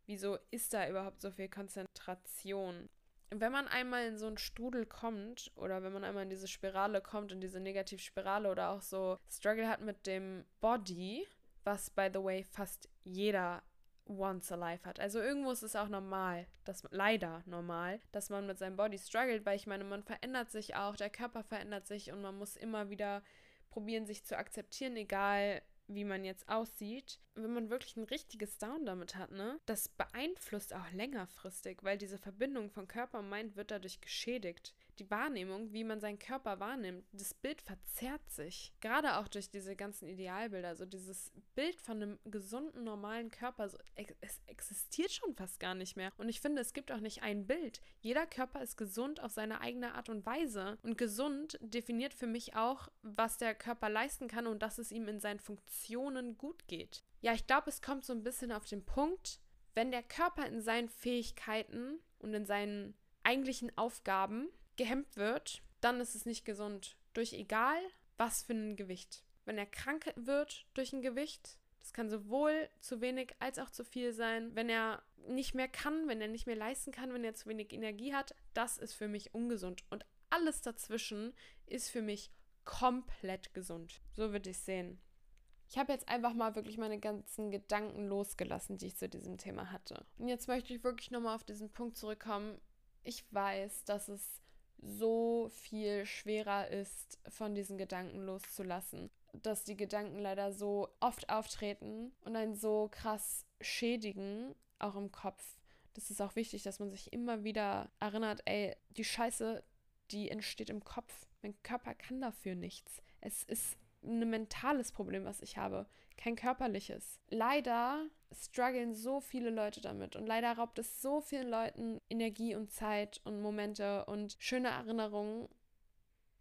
Wieso ist da überhaupt so viel Konzentration? Wenn man einmal in so einen Strudel kommt oder wenn man einmal in diese Spirale kommt, in diese Negativspirale oder auch so Struggle hat mit dem Body, was by the way fast jeder once alive hat. Also irgendwo ist es auch normal, dass leider normal, dass man mit seinem Body struggelt, weil ich meine, man verändert sich auch, der Körper verändert sich und man muss immer wieder probieren, sich zu akzeptieren, egal wie man jetzt aussieht, wenn man wirklich ein richtiges Down damit hat, ne, das beeinflusst auch längerfristig, weil diese Verbindung von Körper und Mind wird dadurch geschädigt die Wahrnehmung, wie man seinen Körper wahrnimmt, das Bild verzerrt sich. Gerade auch durch diese ganzen Idealbilder. So dieses Bild von einem gesunden, normalen Körper, so, es existiert schon fast gar nicht mehr. Und ich finde, es gibt auch nicht ein Bild. Jeder Körper ist gesund auf seine eigene Art und Weise. Und gesund definiert für mich auch, was der Körper leisten kann und dass es ihm in seinen Funktionen gut geht. Ja, ich glaube, es kommt so ein bisschen auf den Punkt, wenn der Körper in seinen Fähigkeiten und in seinen eigentlichen Aufgaben gehemmt wird, dann ist es nicht gesund. Durch egal was für ein Gewicht. Wenn er krank wird durch ein Gewicht, das kann sowohl zu wenig als auch zu viel sein. Wenn er nicht mehr kann, wenn er nicht mehr leisten kann, wenn er zu wenig Energie hat, das ist für mich ungesund. Und alles dazwischen ist für mich komplett gesund. So würde ich sehen. Ich habe jetzt einfach mal wirklich meine ganzen Gedanken losgelassen, die ich zu diesem Thema hatte. Und jetzt möchte ich wirklich nochmal auf diesen Punkt zurückkommen. Ich weiß, dass es so viel schwerer ist, von diesen Gedanken loszulassen. Dass die Gedanken leider so oft auftreten und einen so krass schädigen, auch im Kopf. Das ist auch wichtig, dass man sich immer wieder erinnert, ey, die Scheiße, die entsteht im Kopf. Mein Körper kann dafür nichts. Es ist ein mentales Problem, was ich habe, kein körperliches. Leider strugglen so viele Leute damit und leider raubt es so vielen Leuten Energie und Zeit und Momente und schöne Erinnerungen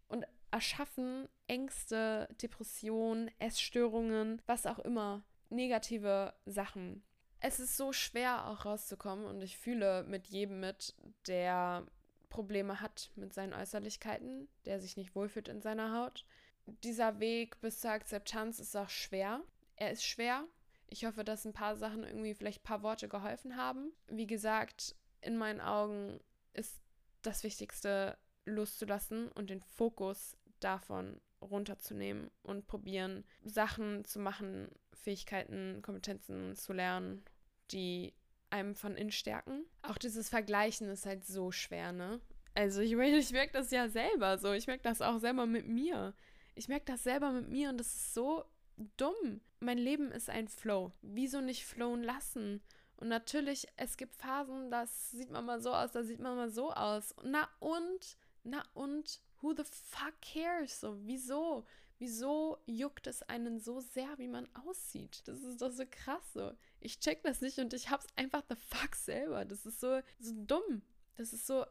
und erschaffen Ängste, Depressionen, Essstörungen, was auch immer, negative Sachen. Es ist so schwer auch rauszukommen und ich fühle mit jedem mit, der Probleme hat mit seinen Äußerlichkeiten, der sich nicht wohlfühlt in seiner Haut dieser Weg bis zur Akzeptanz ist auch schwer. Er ist schwer. Ich hoffe, dass ein paar Sachen irgendwie vielleicht ein paar Worte geholfen haben. Wie gesagt, in meinen Augen ist das Wichtigste loszulassen und den Fokus davon runterzunehmen und probieren, Sachen zu machen, Fähigkeiten, Kompetenzen zu lernen, die einem von innen stärken. Auch dieses Vergleichen ist halt so schwer, ne? Also ich, ich merke das ja selber so. Ich merke das auch selber mit mir. Ich merke das selber mit mir und das ist so dumm. Mein Leben ist ein Flow. Wieso nicht flowen lassen? Und natürlich, es gibt Phasen, das sieht man mal so aus, da sieht man mal so aus. Na und? Na und? Who the fuck cares? So, wieso? Wieso juckt es einen so sehr, wie man aussieht? Das ist doch so krass so. Ich check das nicht und ich hab's einfach the fuck selber. Das ist so, so dumm. Das ist so,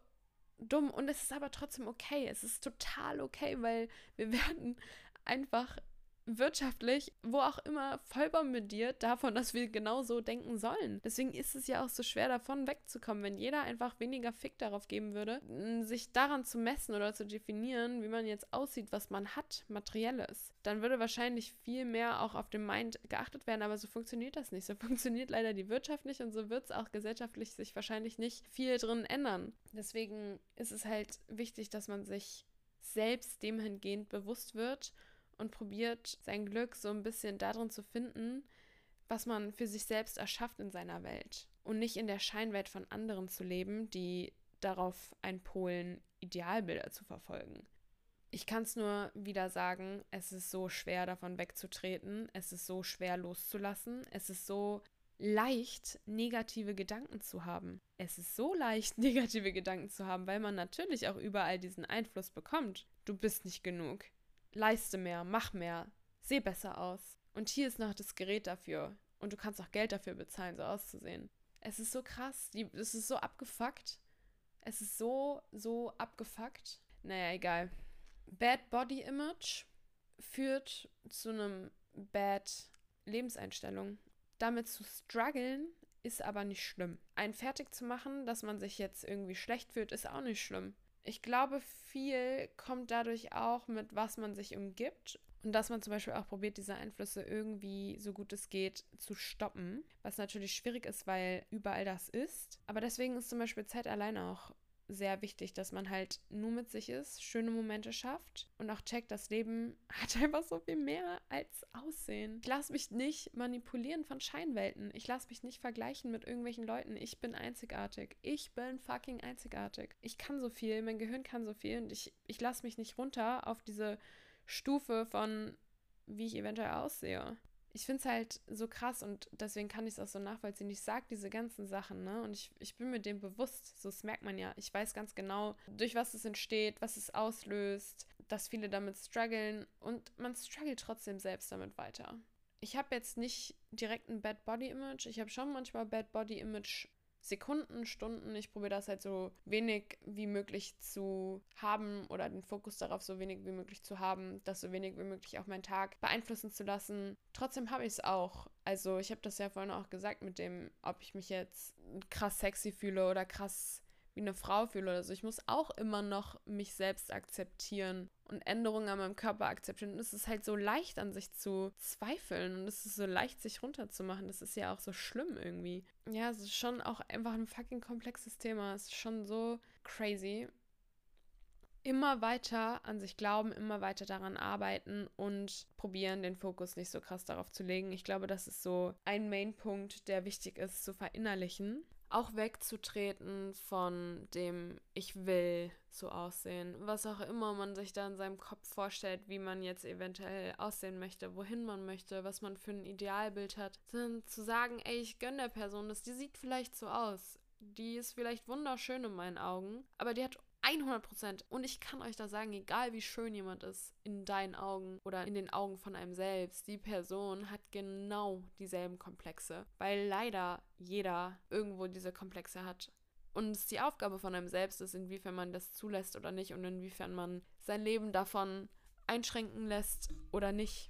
dumm und es ist aber trotzdem okay. Es ist total okay, weil wir [laughs] werden einfach wirtschaftlich, wo auch immer, voll bombardiert davon, dass wir genau so denken sollen. Deswegen ist es ja auch so schwer, davon wegzukommen, wenn jeder einfach weniger Fick darauf geben würde, sich daran zu messen oder zu definieren, wie man jetzt aussieht, was man hat, materielles. Dann würde wahrscheinlich viel mehr auch auf den Mind geachtet werden, aber so funktioniert das nicht. So [laughs] funktioniert leider die Wirtschaft nicht und so wird es auch gesellschaftlich sich wahrscheinlich nicht viel drin ändern. Deswegen ist es halt wichtig, dass man sich selbst dem hingehend bewusst wird und probiert sein Glück so ein bisschen darin zu finden, was man für sich selbst erschafft in seiner Welt und nicht in der Scheinwelt von anderen zu leben, die darauf einpolen, Idealbilder zu verfolgen. Ich kann es nur wieder sagen, es ist so schwer davon wegzutreten, es ist so schwer loszulassen, es ist so leicht, negative Gedanken zu haben. Es ist so leicht, [laughs] negative Gedanken zu haben, weil man natürlich auch überall diesen Einfluss bekommt. Du bist nicht genug leiste mehr, mach mehr, seh besser aus. Und hier ist noch das Gerät dafür. Und du kannst auch Geld dafür bezahlen, so auszusehen. Es ist so krass. Die, es ist so abgefuckt. Es ist so, so abgefuckt. Naja, egal. Bad Body Image führt zu einem Bad Lebenseinstellung. Damit zu strugglen ist aber nicht schlimm. Ein fertig zu machen, dass man sich jetzt irgendwie schlecht fühlt, ist auch nicht schlimm ich glaube, viel kommt dadurch auch mit, was man sich umgibt. Und dass man zum Beispiel auch probiert, diese Einflüsse irgendwie so gut es geht zu stoppen. Was natürlich schwierig ist, weil überall das ist. Aber deswegen ist zum Beispiel Zeit alleine auch sehr wichtig, dass man halt nur mit sich ist, schöne Momente schafft und auch checkt, das Leben [laughs] hat einfach so viel mehr als Aussehen. Ich lasse mich nicht manipulieren von Scheinwelten. Ich lasse mich nicht vergleichen mit irgendwelchen Leuten. Ich bin einzigartig. Ich bin fucking einzigartig. Ich kann so viel, mein Gehirn kann so viel und ich, ich lasse mich nicht runter auf diese Stufe von, wie ich eventuell aussehe ich finde es halt so krass und deswegen kann ich es auch so nachvollziehen. Ich sage diese ganzen Sachen, ne? Und ich, ich bin mir dem bewusst, so das merkt man ja. Ich weiß ganz genau, durch was es entsteht, was es auslöst, dass viele damit strugglen und man struggelt trotzdem selbst damit weiter. Ich habe jetzt nicht direkt ein Bad Body Image. Ich habe schon manchmal Bad Body Image Sekunden, Stunden. Ich probiere das halt so wenig wie möglich zu haben oder den Fokus darauf so wenig wie möglich zu haben, das so wenig wie möglich auch meinen Tag beeinflussen zu lassen. Trotzdem habe ich es auch. Also ich habe das ja vorhin auch gesagt mit dem, ob ich mich jetzt krass sexy fühle oder krass wie eine Frau fühle oder so. Ich muss auch immer noch mich selbst akzeptieren und Änderungen an meinem Körper akzeptieren. Und es ist halt so leicht, an sich zu zweifeln und es ist so leicht, sich runterzumachen. Das ist ja auch so schlimm irgendwie. Ja, es ist schon auch einfach ein fucking komplexes Thema. Es ist schon so crazy. Immer weiter an sich glauben, immer weiter daran arbeiten und probieren, den Fokus nicht so krass darauf zu legen. Ich glaube, das ist so ein Main-Punkt, der wichtig ist zu verinnerlichen auch wegzutreten von dem ich will so aussehen, was auch immer man sich da in seinem Kopf vorstellt, wie man jetzt eventuell aussehen möchte, wohin man möchte, was man für ein Idealbild hat, sondern zu sagen, ey, ich gönne der Person das, die sieht vielleicht so aus, die ist vielleicht wunderschön in meinen Augen, aber die hat 100 Prozent. Und ich kann euch da sagen, egal wie schön jemand ist in deinen Augen oder in den Augen von einem selbst, die Person hat genau dieselben Komplexe. Weil leider jeder irgendwo diese Komplexe hat. Und es die Aufgabe von einem selbst ist, inwiefern man das zulässt oder nicht und inwiefern man sein Leben davon einschränken lässt oder nicht.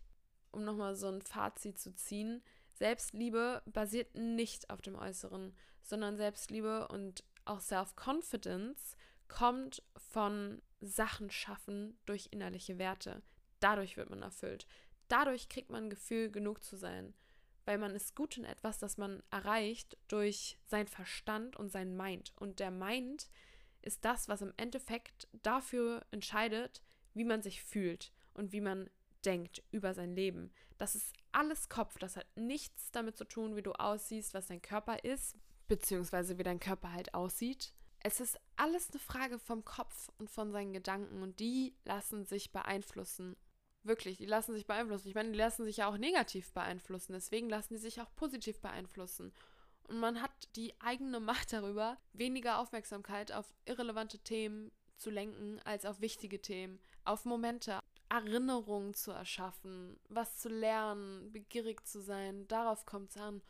Um nochmal so ein Fazit zu ziehen. Selbstliebe basiert nicht auf dem Äußeren, sondern Selbstliebe und auch Self-Confidence kommt von Sachen schaffen durch innerliche Werte. Dadurch wird man erfüllt. Dadurch kriegt man ein Gefühl, genug zu sein. Weil man ist gut in etwas, das man erreicht durch sein Verstand und sein Mind. Und der Mind ist das, was im Endeffekt dafür entscheidet, wie man sich fühlt und wie man denkt über sein Leben. Das ist alles Kopf. Das hat nichts damit zu tun, wie du aussiehst, was dein Körper ist, beziehungsweise wie dein Körper halt aussieht. Es ist alles eine Frage vom Kopf und von seinen Gedanken und die lassen sich beeinflussen. Wirklich, die lassen sich beeinflussen. Ich meine, die lassen sich ja auch negativ beeinflussen. Deswegen lassen die sich auch positiv beeinflussen. Und man hat die eigene Macht darüber, weniger Aufmerksamkeit auf irrelevante Themen zu lenken, als auf wichtige Themen, auf Momente, Erinnerungen zu erschaffen, was zu lernen, begierig zu sein. Darauf kommt es an.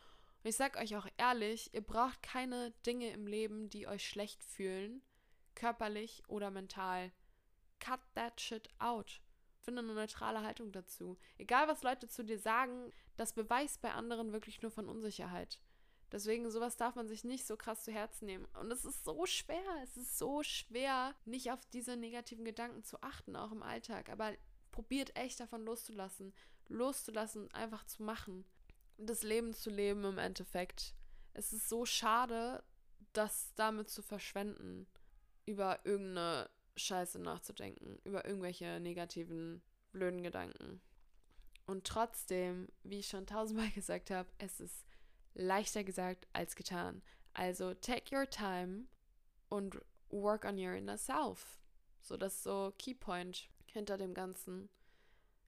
Und ich sag euch auch ehrlich, ihr braucht keine Dinge im Leben, die euch schlecht fühlen, körperlich oder mental. Cut that shit out. Finde eine neutrale Haltung dazu. Egal, was Leute zu dir sagen, das beweist bei anderen wirklich nur von Unsicherheit. Deswegen, sowas darf man sich nicht so krass zu Herzen nehmen. Und es ist so schwer, es ist so schwer, nicht auf diese negativen Gedanken zu achten, auch im Alltag. Aber probiert echt davon loszulassen. Loszulassen, einfach zu machen das Leben zu leben im Endeffekt. Es ist so schade, das damit zu verschwenden, über irgendeine Scheiße nachzudenken, über irgendwelche negativen, blöden Gedanken. Und trotzdem, wie ich schon tausendmal [laughs] gesagt habe, es ist leichter gesagt als getan. Also take your time und work on your inner self. So, das ist so Keypoint hinter dem Ganzen.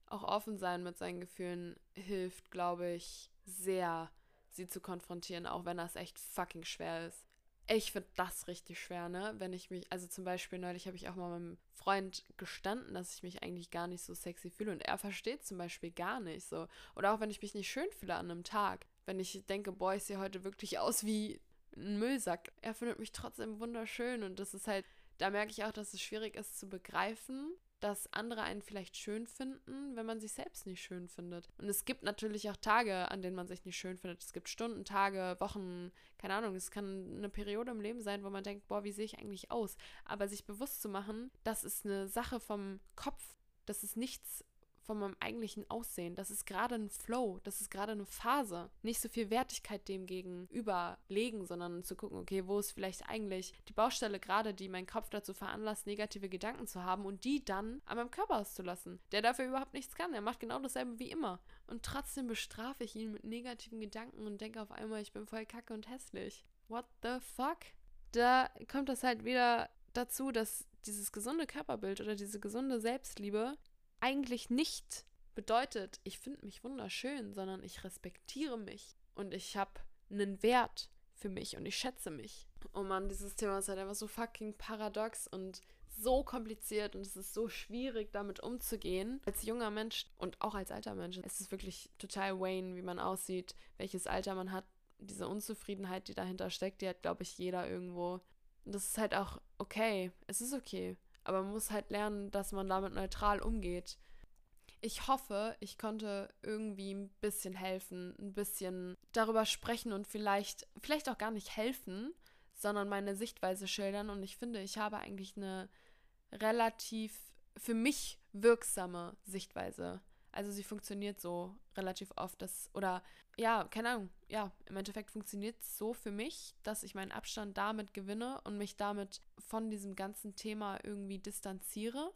Auch offen sein mit seinen Gefühlen hilft, glaube ich, sehr, sie zu konfrontieren, auch wenn das echt fucking schwer ist. Ich finde das richtig schwer, ne? Wenn ich mich, also zum Beispiel neulich habe ich auch mal meinem Freund gestanden, dass ich mich eigentlich gar nicht so sexy fühle und er versteht zum Beispiel gar nicht so. Oder auch wenn ich mich nicht schön fühle an einem Tag. Wenn ich denke, boah, ich sehe heute wirklich aus wie ein Müllsack. Er findet mich trotzdem wunderschön und das ist halt, da merke ich auch, dass es schwierig ist zu begreifen, dass andere einen vielleicht schön finden, wenn man sich selbst nicht schön findet. Und es gibt natürlich auch Tage, an denen man sich nicht schön findet. Es gibt Stunden, Tage, Wochen, keine Ahnung. Es kann eine Periode im Leben sein, wo man denkt, boah, wie sehe ich eigentlich aus? Aber sich bewusst zu machen, das ist eine Sache vom Kopf. Das ist nichts von meinem eigentlichen Aussehen. Das ist gerade ein Flow, das ist gerade eine Phase. Nicht so viel Wertigkeit dem gegenüberlegen, sondern zu gucken, okay, wo ist vielleicht eigentlich die Baustelle gerade, die meinen Kopf dazu veranlasst, negative Gedanken zu haben und die dann an meinem Körper auszulassen. Der dafür überhaupt nichts kann. Er macht genau dasselbe wie immer. Und trotzdem bestrafe ich ihn mit negativen Gedanken und denke auf einmal, ich bin voll kacke und hässlich. What the fuck? Da kommt das halt wieder dazu, dass dieses gesunde Körperbild oder diese gesunde Selbstliebe eigentlich nicht bedeutet, ich finde mich wunderschön, sondern ich respektiere mich und ich habe einen Wert für mich und ich schätze mich. Oh Mann, dieses Thema ist halt einfach so fucking paradox und so kompliziert und es ist so schwierig, damit umzugehen. Als junger Mensch und auch als alter Mensch, es ist wirklich total Wayne, wie man aussieht, welches Alter man hat. Diese Unzufriedenheit, die dahinter steckt, die hat, glaube ich, jeder irgendwo. Und das ist halt auch okay. Es ist okay aber man muss halt lernen, dass man damit neutral umgeht. Ich hoffe, ich konnte irgendwie ein bisschen helfen, ein bisschen darüber sprechen und vielleicht, vielleicht auch gar nicht helfen, sondern meine Sichtweise schildern. Und ich finde, ich habe eigentlich eine relativ für mich wirksame Sichtweise. Also sie funktioniert so relativ oft, dass, oder ja, keine Ahnung, ja, im Endeffekt funktioniert es so für mich, dass ich meinen Abstand damit gewinne und mich damit von diesem ganzen Thema irgendwie distanziere.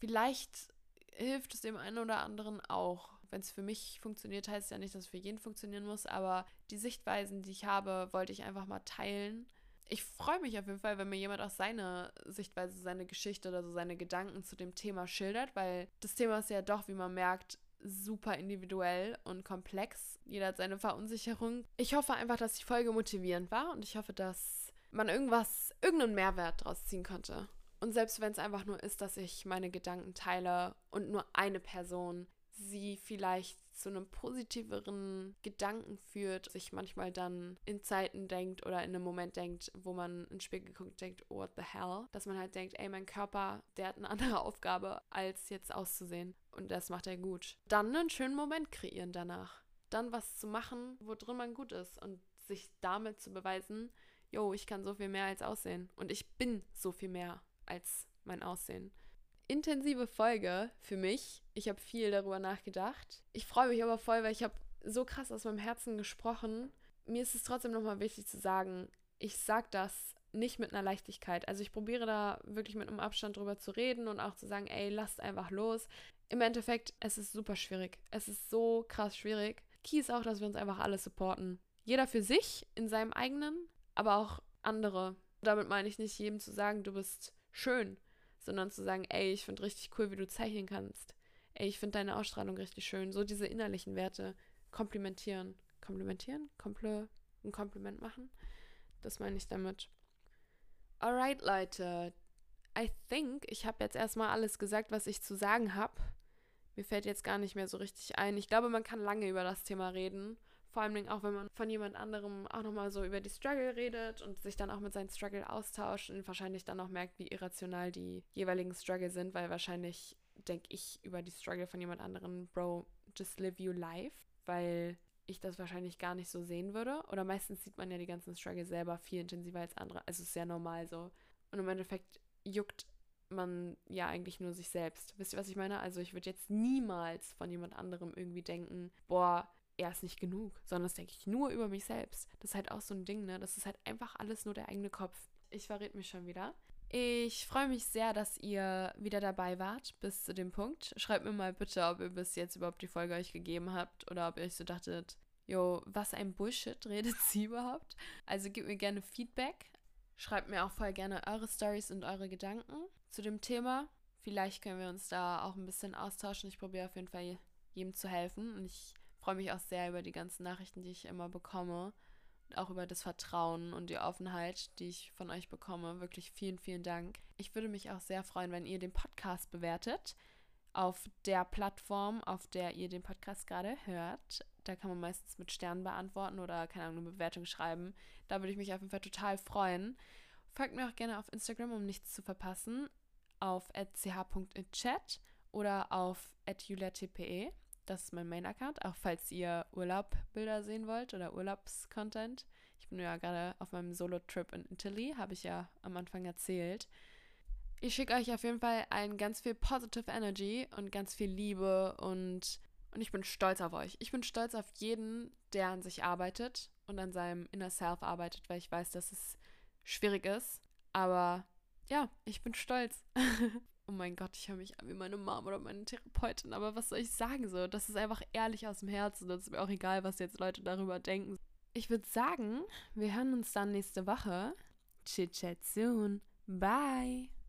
Vielleicht hilft es dem einen oder anderen auch. Wenn es für mich funktioniert, heißt es ja nicht, dass es für jeden funktionieren muss, aber die Sichtweisen, die ich habe, wollte ich einfach mal teilen ich freue mich auf jeden Fall, wenn mir jemand auch seine Sichtweise, seine Geschichte oder so seine Gedanken zu dem Thema schildert, weil das Thema ist ja doch, wie man merkt, super individuell und komplex. Jeder hat seine Verunsicherung. Ich hoffe einfach, dass die Folge motivierend war und ich hoffe, dass man irgendwas, irgendeinen Mehrwert draus ziehen konnte. Und selbst wenn es einfach nur ist, dass ich meine Gedanken teile und nur eine Person sie vielleicht zu einem positiveren Gedanken führt, sich manchmal dann in Zeiten denkt oder in einem Moment denkt, wo man ins Spiegel guckt, denkt, what the hell? Dass man halt denkt, ey, mein Körper, der hat eine andere [laughs] Aufgabe, als jetzt auszusehen. Und das macht er gut. Dann einen schönen Moment kreieren danach. Dann was zu machen, wo drin man gut ist und sich damit zu beweisen, yo, ich kann so viel mehr als aussehen. Und ich bin so viel mehr als mein Aussehen intensive Folge für mich. Ich habe viel darüber nachgedacht. Ich freue mich aber voll, weil ich habe so krass aus meinem Herzen gesprochen. Mir ist es trotzdem nochmal wichtig zu sagen, ich sage das nicht mit einer Leichtigkeit. Also ich probiere da wirklich mit einem Abstand drüber zu reden und auch zu sagen, ey, lasst einfach los. Im Endeffekt, es ist super schwierig. Es ist so krass schwierig. Key ist auch, dass wir uns einfach alle supporten. Jeder für sich in seinem eigenen, aber auch andere. Damit meine ich nicht jedem zu sagen, du bist schön sondern zu sagen, ey, ich finde richtig cool, wie du zeichnen kannst. Ey, ich finde deine Ausstrahlung richtig schön. So diese innerlichen Werte komplimentieren. Komplimentieren? Kompl ein Kompliment machen? Das meine ich damit. Alright, Leute. I think, ich habe jetzt erstmal alles gesagt, was ich zu sagen habe. Mir fällt jetzt gar nicht mehr so richtig ein. Ich glaube, man kann lange über das Thema reden. Vor allem auch, wenn man von jemand anderem auch nochmal so über die Struggle redet und sich dann auch mit seinen Struggle austauscht und wahrscheinlich dann auch merkt, wie irrational die jeweiligen Struggle sind, weil wahrscheinlich denke ich über die Struggle von jemand anderem, Bro, just live you life, weil ich das wahrscheinlich gar nicht so sehen würde. Oder meistens sieht man ja die ganzen Struggle selber viel intensiver als andere. Also ist sehr normal so. Und im Endeffekt juckt man ja eigentlich nur sich selbst. Wisst ihr, was ich meine? Also ich würde jetzt niemals von jemand anderem irgendwie denken, boah, er ist nicht genug, sondern das denke ich nur über mich selbst. Das ist halt auch so ein Ding, ne? Das ist halt einfach alles nur der eigene Kopf. Ich verrät mich schon wieder. Ich freue mich sehr, dass ihr wieder dabei wart bis zu dem Punkt. Schreibt mir mal bitte, ob ihr bis jetzt überhaupt die Folge euch gegeben habt oder ob ihr euch so dachtet, jo, was ein Bullshit [laughs] redet sie überhaupt? Also gebt mir gerne Feedback. Schreibt mir auch voll gerne eure Stories und eure Gedanken zu dem Thema. Vielleicht können wir uns da auch ein bisschen austauschen. Ich probiere auf jeden Fall jedem zu helfen und ich freue mich auch sehr über die ganzen Nachrichten, die ich immer bekomme. Und auch über das Vertrauen und die Offenheit, die ich von euch bekomme. Wirklich vielen, vielen Dank. Ich würde mich auch sehr freuen, wenn ihr den Podcast bewertet. Auf der Plattform, auf der ihr den Podcast gerade hört. Da kann man meistens mit Sternen beantworten oder, keine Ahnung, eine Bewertung schreiben. Da würde ich mich auf jeden Fall total freuen. Folgt mir auch gerne auf Instagram, um nichts zu verpassen. Auf ch.chat oder auf juliatpe. Das ist mein Main-Account, auch falls ihr Urlaubbilder sehen wollt oder Urlaubscontent. Ich bin ja gerade auf meinem Solo-Trip in Italy, habe ich ja am Anfang erzählt. Ich schicke euch auf jeden Fall allen ganz viel Positive Energy und ganz viel Liebe und, und ich bin stolz auf euch. Ich bin stolz auf jeden, der an sich arbeitet und an seinem Inner Self arbeitet, weil ich weiß, dass es schwierig ist. Aber ja, ich bin stolz. [laughs] oh mein Gott, ich höre mich an wie meine Mom oder meine Therapeutin, aber was soll ich sagen so? Das ist einfach ehrlich aus dem Herzen. Das ist mir auch egal, was jetzt Leute darüber denken. Ich würde sagen, wir hören uns dann nächste Woche. Chit chat soon. Bye.